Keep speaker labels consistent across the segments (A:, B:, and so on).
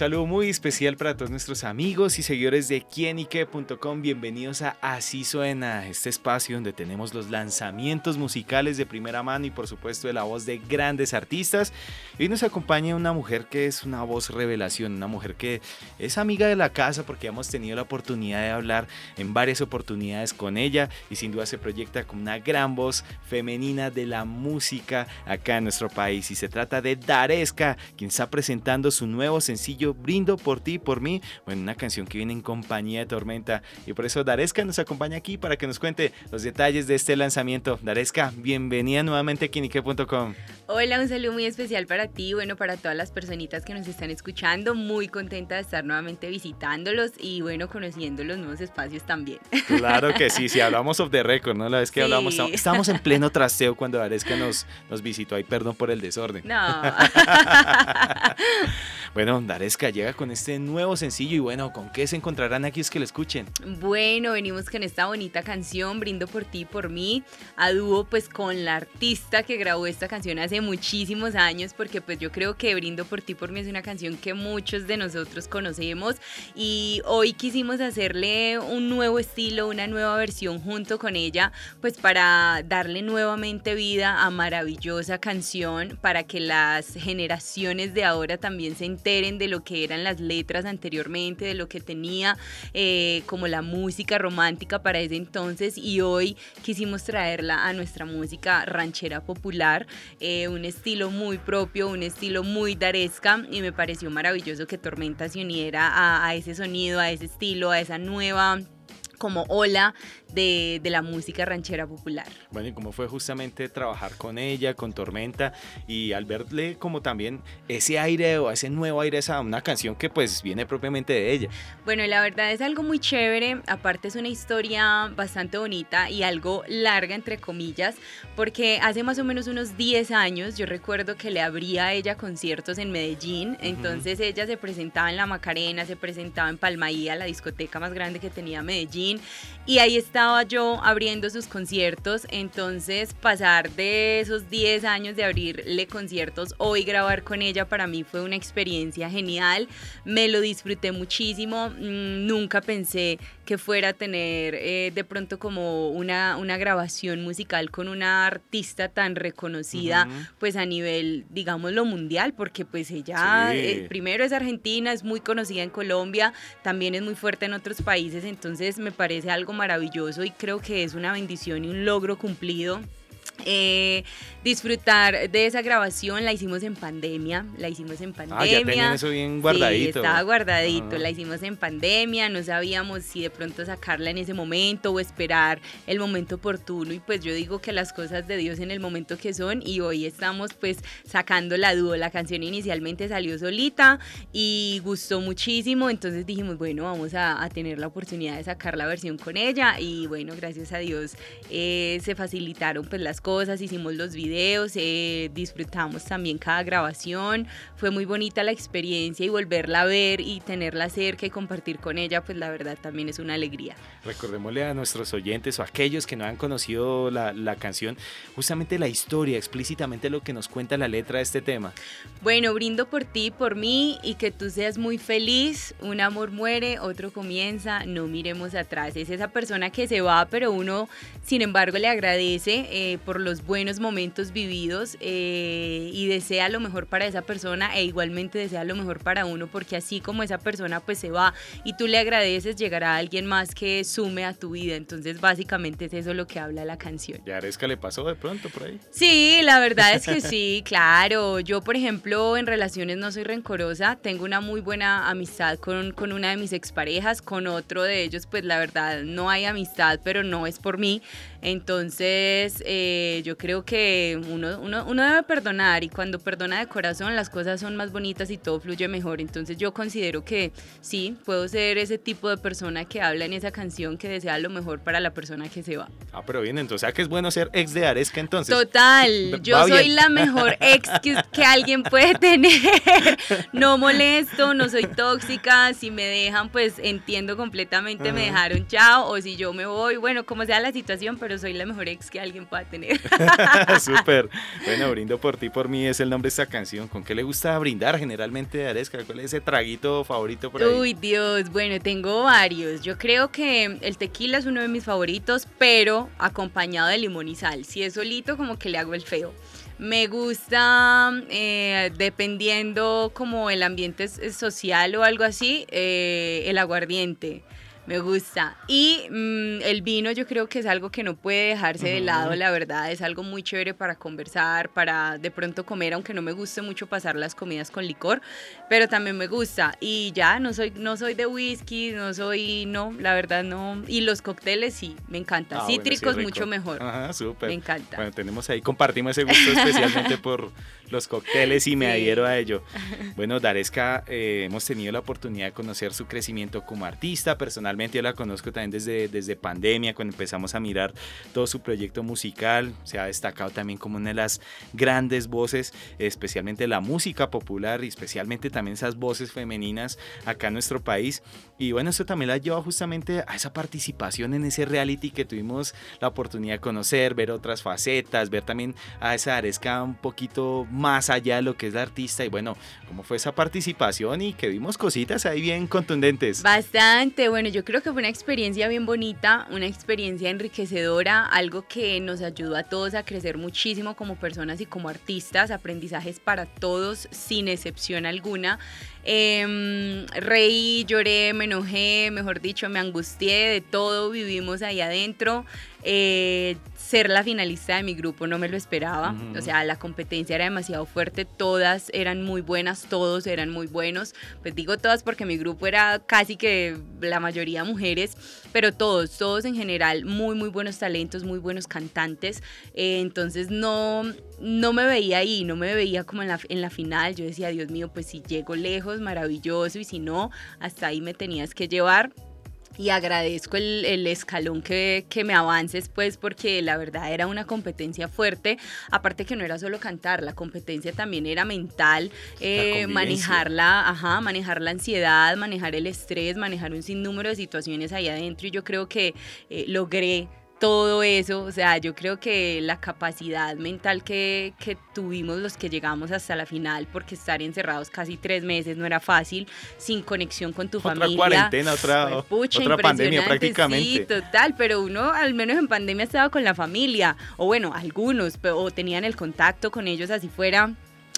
A: Saludo muy especial para todos nuestros amigos y seguidores de quienique.com. Bienvenidos a Así Suena, este espacio donde tenemos los lanzamientos musicales de primera mano y por supuesto de la voz de grandes artistas. Hoy nos acompaña una mujer que es una voz revelación, una mujer que es amiga de la casa porque hemos tenido la oportunidad de hablar en varias oportunidades con ella y sin duda se proyecta como una gran voz femenina de la música acá en nuestro país. Y se trata de Daresca, quien está presentando su nuevo sencillo brindo por ti, por mí. Bueno, una canción que viene en compañía de Tormenta. Y por eso Daresca nos acompaña aquí para que nos cuente los detalles de este lanzamiento. Daresca, bienvenida nuevamente a Kinique.com.
B: Hola, un saludo muy especial para ti, bueno, para todas las personitas que nos están escuchando. Muy contenta de estar nuevamente visitándolos y bueno, conociendo los nuevos espacios también.
A: Claro que sí, sí, hablamos of the record, ¿no? La vez que hablamos, estábamos en pleno trasteo cuando Daresca nos, nos visitó. Ay, perdón por el desorden.
B: No.
A: bueno, Daresca llega con este nuevo sencillo y bueno, ¿con qué se encontrarán aquí es que lo escuchen?
B: Bueno, venimos con esta bonita canción, Brindo por ti, por mí, a dúo pues con la artista que grabó esta canción hace muchísimos años, porque pues yo creo que Brindo por ti, por mí es una canción que muchos de nosotros conocemos y hoy quisimos hacerle un nuevo estilo, una nueva versión junto con ella, pues para darle nuevamente vida a maravillosa canción, para que las generaciones de ahora también se de lo que eran las letras anteriormente, de lo que tenía eh, como la música romántica para ese entonces y hoy quisimos traerla a nuestra música ranchera popular, eh, un estilo muy propio, un estilo muy daresca y me pareció maravilloso que Tormenta se uniera a ese sonido, a ese estilo, a esa nueva como ola de, la música ranchera popular.
A: Bueno, y cómo fue justamente trabajar con ella, con Tormenta, y al verle como también ese aire o ese nuevo aire, esa una canción que pues viene propiamente de ella.
B: Bueno, la verdad es algo muy chévere, aparte es una historia bastante bonita y algo larga, entre comillas, porque hace más o menos unos 10 años yo recuerdo que le abría a ella conciertos en Medellín, entonces ella se presentaba en La Macarena, se presentaba en Palmaía, la discoteca más grande que tenía Medellín, y ahí estaba yo abriendo sus conciertos, entonces pasar de esos 10 años de abrirle conciertos, hoy grabar con ella para mí fue una experiencia genial, me lo disfruté muchísimo, mm, nunca pensé que fuera a tener eh, de pronto como una, una grabación musical con una artista tan reconocida, pues a nivel, digámoslo, mundial, porque pues ella eh, primero es argentina, es muy conocida en Colombia, también es muy fuerte en otros países, entonces me parece algo maravilloso y creo que es una bendición y un logro cumplido eh, disfrutar de esa grabación la hicimos en pandemia, la hicimos en pandemia. Ah, ya
A: tenían eso bien guardadito.
B: Sí, estaba guardadito, la hicimos en pandemia, no sabíamos si de pronto sacarla en ese momento o esperar el momento oportuno. Y pues yo digo que las cosas de Dios en el momento que son y hoy estamos pues sacando la dúo, la canción inicialmente salió solita y gustó muchísimo, entonces dijimos bueno vamos a, tener la oportunidad de sacar la versión con ella y bueno gracias a Dios eh, se facilitaron pues las cosas, hicimos los videos, eh, disfrutamos también cada grabación, fue muy bonita la experiencia y volverla a ver y tenerla cerca y compartir con ella, pues la verdad también es una alegría.
A: Recordémosle a nuestros oyentes o a aquellos que no han conocido la, la canción, justamente la historia, explícitamente lo que nos cuenta la letra de este tema.
B: Bueno, brindo por ti, por mí y que tú seas muy feliz, un amor muere, otro comienza, no miremos atrás, es esa persona que se va, pero uno sin embargo le agradece eh, por los buenos momentos vividos eh, y desea lo mejor para esa persona e igualmente desea lo mejor para uno porque así como esa persona pues se va y tú le agradeces, llegará alguien más que sume a tu vida. Entonces básicamente es eso lo que habla la canción.
A: ¿Y a Aresca le pasó de pronto por ahí?
B: Sí, la verdad es que sí, claro. Yo por ejemplo en relaciones no soy rencorosa, tengo una muy buena amistad con, con una de mis exparejas, con otro de ellos pues la verdad no hay amistad, pero no es por mí. Entonces, eh, yo creo que uno, uno, uno, debe perdonar y cuando perdona de corazón las cosas son más bonitas y todo fluye mejor. Entonces, yo considero que sí, puedo ser ese tipo de persona que habla en esa canción que desea lo mejor para la persona que se va.
A: Ah, pero bien, entonces, ¿a que es bueno ser ex de Aresca entonces?
B: Total, yo soy la mejor ex que, que alguien puede tener. No molesto, no soy tóxica. Si me dejan, pues entiendo completamente, me dejaron chao. O si yo me voy, bueno, como sea la situación, pero soy la mejor ex que alguien pueda tener.
A: Súper. Bueno, brindo por ti, por mí es el nombre de esta canción. ¿Con qué le gusta brindar generalmente a Aresca? ¿Cuál es ese traguito favorito por ahí?
B: Uy, Dios, bueno, tengo varios. Yo creo que el tequila es uno de mis favoritos, pero acompañado de limón y sal. Si es solito, como que le hago el feo. Me gusta, eh, dependiendo como el ambiente social o algo así, eh, el aguardiente. Me gusta. Y mm, el vino yo creo que es algo que no puede dejarse de lado, la verdad. Es algo muy chévere para conversar, para de pronto comer, aunque no me guste mucho pasar las comidas con licor, pero también me gusta. Y ya, no soy, no soy de whisky, no soy, no, la verdad no. Y los cócteles sí, me encanta. Ah, Cítricos mucho mejor.
A: Ajá, súper.
B: Me encanta.
A: Bueno, tenemos ahí, compartimos ese gusto especialmente por los cócteles y me adhiero a ello. Bueno, Daresca, eh, hemos tenido la oportunidad de conocer su crecimiento como artista. Personalmente yo la conozco también desde, desde pandemia, cuando empezamos a mirar todo su proyecto musical. Se ha destacado también como una de las grandes voces, especialmente la música popular y especialmente también esas voces femeninas acá en nuestro país. Y bueno, eso también la lleva justamente a esa participación en ese reality que tuvimos la oportunidad de conocer, ver otras facetas, ver también a esa Aresca un poquito más allá de lo que es la artista y bueno, cómo fue esa participación y que vimos cositas ahí bien contundentes.
B: Bastante, bueno, yo creo que fue una experiencia bien bonita, una experiencia enriquecedora, algo que nos ayudó a todos a crecer muchísimo como personas y como artistas, aprendizajes para todos sin excepción alguna. Eh, reí, lloré, me enojé, mejor dicho, me angustié, de todo vivimos ahí adentro. Eh, ser la finalista de mi grupo no me lo esperaba. O sea, la competencia era demasiado fuerte, todas eran muy buenas, todos eran muy buenos. Pues digo todas porque mi grupo era casi que la mayoría mujeres, pero todos, todos en general, muy, muy buenos talentos, muy buenos cantantes. Eh, entonces no, no me veía ahí, no me veía como en la, en la final. Yo decía, Dios mío, pues si llego lejos, maravilloso, y si no, hasta ahí me tenías que llevar y agradezco el, el escalón que, que, me avances, pues, porque la verdad era una competencia fuerte. Aparte que no era solo cantar, la competencia también era mental, eh, manejarla, ajá, manejar la ansiedad, manejar el estrés, manejar un sinnúmero de situaciones ahí adentro. Y yo creo que eh, logré todo eso, o sea, yo creo que la capacidad mental que, que, tuvimos los que llegamos hasta la final, porque estar encerrados casi tres meses no era fácil, sin conexión con tu
A: otra
B: familia.
A: cuarentena, otra, otra pandemia prácticamente.
B: Sí, total, pero uno al menos en pandemia estaba con la familia, o bueno, algunos, o tenían el contacto con ellos así fuera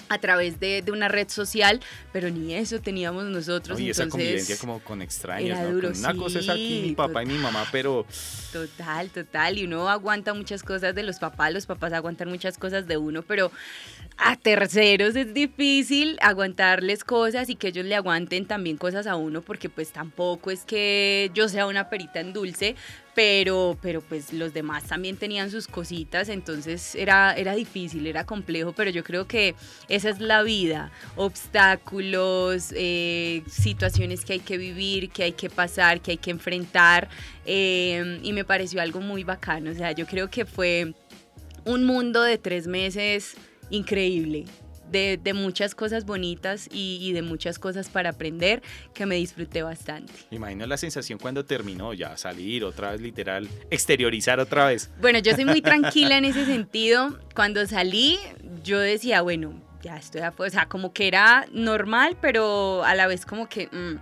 B: a través de, de, una red social, pero ni eso teníamos nosotros.
A: Y esa convivencia como con extraños, ¿no? Duro, una cosa es aquí mi papá y mi mamá, pero...
B: Total, total, y uno aguanta muchas cosas de los papás, los papás aguantan muchas cosas de uno, pero a terceros es difícil aguantarles cosas y que ellos le aguanten también cosas a uno, porque pues tampoco es que yo sea una perita en dulce, pero, pero pues los demás también tenían sus cositas, entonces era, era difícil, era complejo, pero yo creo que esa es la vida, obstáculos, eh, situaciones que hay que vivir, que hay que pasar, que hay que enfrentar, eh, y me pareció algo muy bacano, o sea, yo creo que fue un mundo de tres meses increíble. De, de, muchas cosas bonitas y, y, de muchas cosas para aprender que me disfruté bastante.
A: Imagino la sensación cuando terminó ya salir otra vez literal, exteriorizar otra vez.
B: Bueno, yo soy muy tranquila en ese sentido. Cuando salí, yo decía, bueno, ya estoy, o sea, como que era normal, pero a la vez como que... Mmm,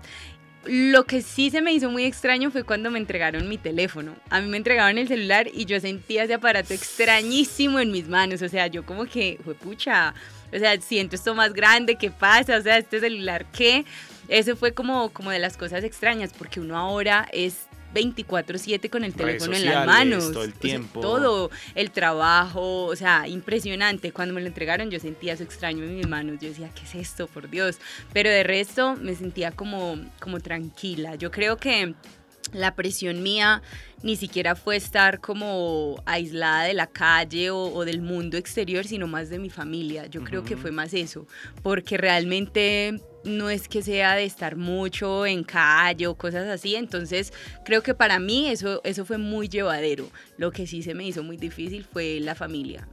B: lo que sí se me hizo muy extraño fue cuando me entregaron mi teléfono. A mí me entregaban el celular y yo sentía ese aparato extrañísimo en mis manos. O sea, yo como que, fue pucha, o sea, siento esto más grande, ¿qué pasa? O sea, este celular, ¿qué? Eso fue como, como de las cosas extrañas, porque uno ahora es 24/7 con el teléfono en las manos.
A: Todo el tiempo.
B: todo, el trabajo, o sea, impresionante. Cuando me lo entregaron yo sentía eso extraño en mis manos. Yo decía, ¿qué es esto? Por Dios. Pero de resto me sentía como, como tranquila. Yo creo que la presión mía ni siquiera fue estar como aislada de la calle o, del mundo exterior, sino más de mi familia. Yo creo que fue más eso, porque realmente no es que sea de estar mucho en calle o cosas así, entonces creo que para mí eso, eso fue muy llevadero. Lo que sí se me hizo muy difícil fue la familia.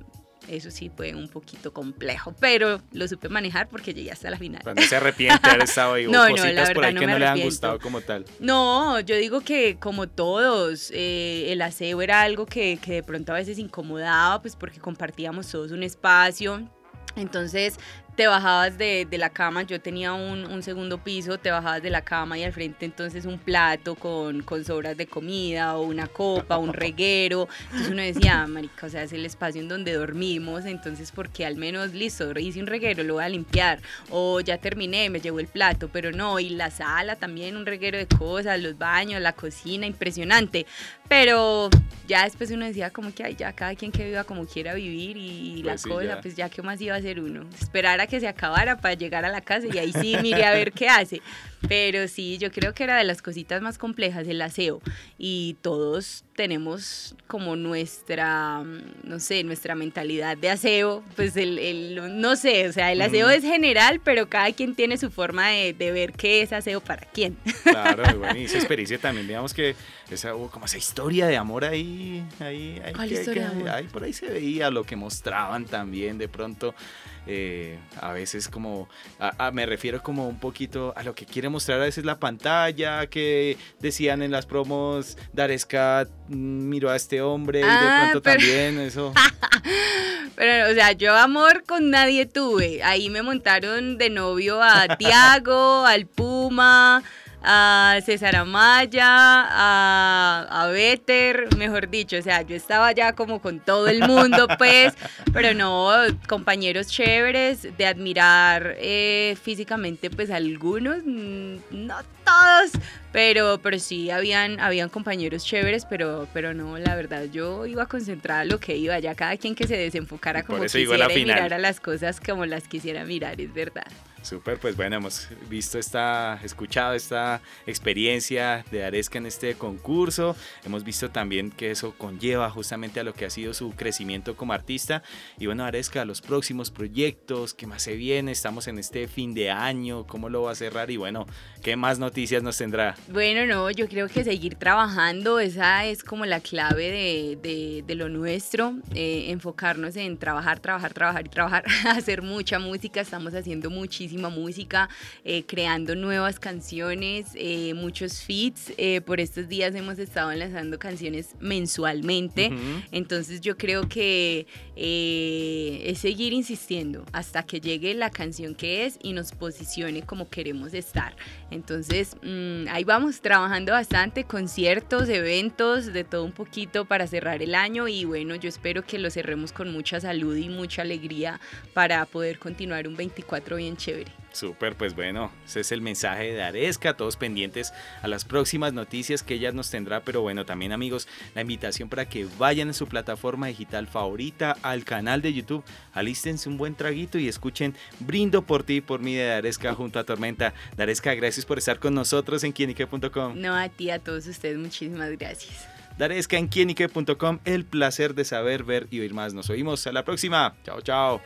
B: Eso sí fue un poquito complejo, pero lo supe manejar porque llegué hasta la final.
A: Cuando se arrepiente de haber estado ahí, no, no, la por ahí no que no le han gustado como tal.
B: No, yo digo que como todos, eh, el aseo era algo que, que de pronto a veces incomodaba, pues porque compartíamos todos un espacio. Entonces, te bajabas de, de, la cama, yo tenía un, un, segundo piso, te bajabas de la cama y al frente entonces un plato con, con sobras de comida o una copa, un reguero. Entonces uno decía, ah, marica, o sea, es el espacio en donde dormimos, entonces porque al menos, listo, hice un reguero, lo voy a limpiar. O ya terminé, me llevo el plato, pero no, y la sala también, un reguero de cosas, los baños, la cocina, impresionante. Pero ya después uno decía como que, ay, ya cada quien que viva como quiera vivir y, la pues cosa, pues ya qué más iba a hacer uno. Esperar a que se acabara para llegar a la casa y ahí sí mire a ver qué hace. Pero sí, yo creo que era de las cositas más complejas el aseo y todos tenemos como nuestra, no sé, nuestra mentalidad de aseo, pues el, el no sé, o sea, el aseo es general, pero cada quien tiene su forma de, de ver qué es aseo para quién.
A: Claro, bueno, y esa experiencia también, digamos que esa, como esa historia de amor ahí, ahí, ahí,
B: ¿Cuál historia de amor?
A: ahí por ahí se veía lo que mostraban también de pronto. Eh, a veces como, me refiero como un poquito a lo que quiere mostrar a veces la pantalla, que decían en las promos, Daresca mm, miró a este hombre y de ah, pronto también eso.
B: pero, o sea, yo amor con nadie tuve. Ahí me montaron de novio a Tiago, al Puma, a César Amaya, a, a Better, mejor dicho, o sea, yo estaba ya como con todo el mundo, pues, pero no, compañeros chéveres, de admirar eh, físicamente, pues algunos, mm, no todos, pero, pero sí, habían, habían compañeros chéveres, pero, pero no, la verdad, yo iba concentrada en lo que iba, ya cada quien que se desenfocara como quisiera y mirara las cosas como las quisiera mirar, es verdad.
A: Súper, pues bueno, hemos visto esta, escuchado esta experiencia de Aresca en este concurso. Hemos visto también que eso conlleva justamente a lo que ha sido su crecimiento como artista. Y bueno, Aresca, los próximos proyectos, ¿qué más se viene? Estamos en este fin de año, ¿cómo lo va a cerrar? Y bueno, ¿qué más noticias nos tendrá?
B: Bueno, no, yo creo que seguir trabajando, esa es como la clave de, de, lo nuestro, eh, enfocarnos en trabajar, trabajar, trabajar y trabajar, hacer mucha música, estamos haciendo muchísimo música, eh, creando nuevas canciones, eh, muchos feats. Eh, por estos días hemos estado lanzando canciones mensualmente. Entonces yo creo que es seguir insistiendo hasta que llegue la canción que es y nos posicione como queremos estar. Entonces mm, ahí vamos trabajando bastante, conciertos, eventos, de todo un poquito para cerrar el año y bueno, yo espero que lo cerremos con mucha salud y mucha alegría para poder continuar un 24 bien chévere.
A: Súper, pues bueno, ese es el mensaje de Aresca, todos pendientes a las próximas noticias que ella nos tendrá, pero bueno, también amigos, la invitación para que vayan a su plataforma digital favorita, al canal de YouTube, alístense un buen traguito y escuchen Brindo por ti, por mí de Daresca junto a Tormenta. Daresca, gracias por estar con nosotros en quienique.com.
B: No, a ti, a todos ustedes, muchísimas gracias.
A: Daresca en quienique.com, el placer de saber, ver y oír más. Nos oímos a la próxima. Chao, chao.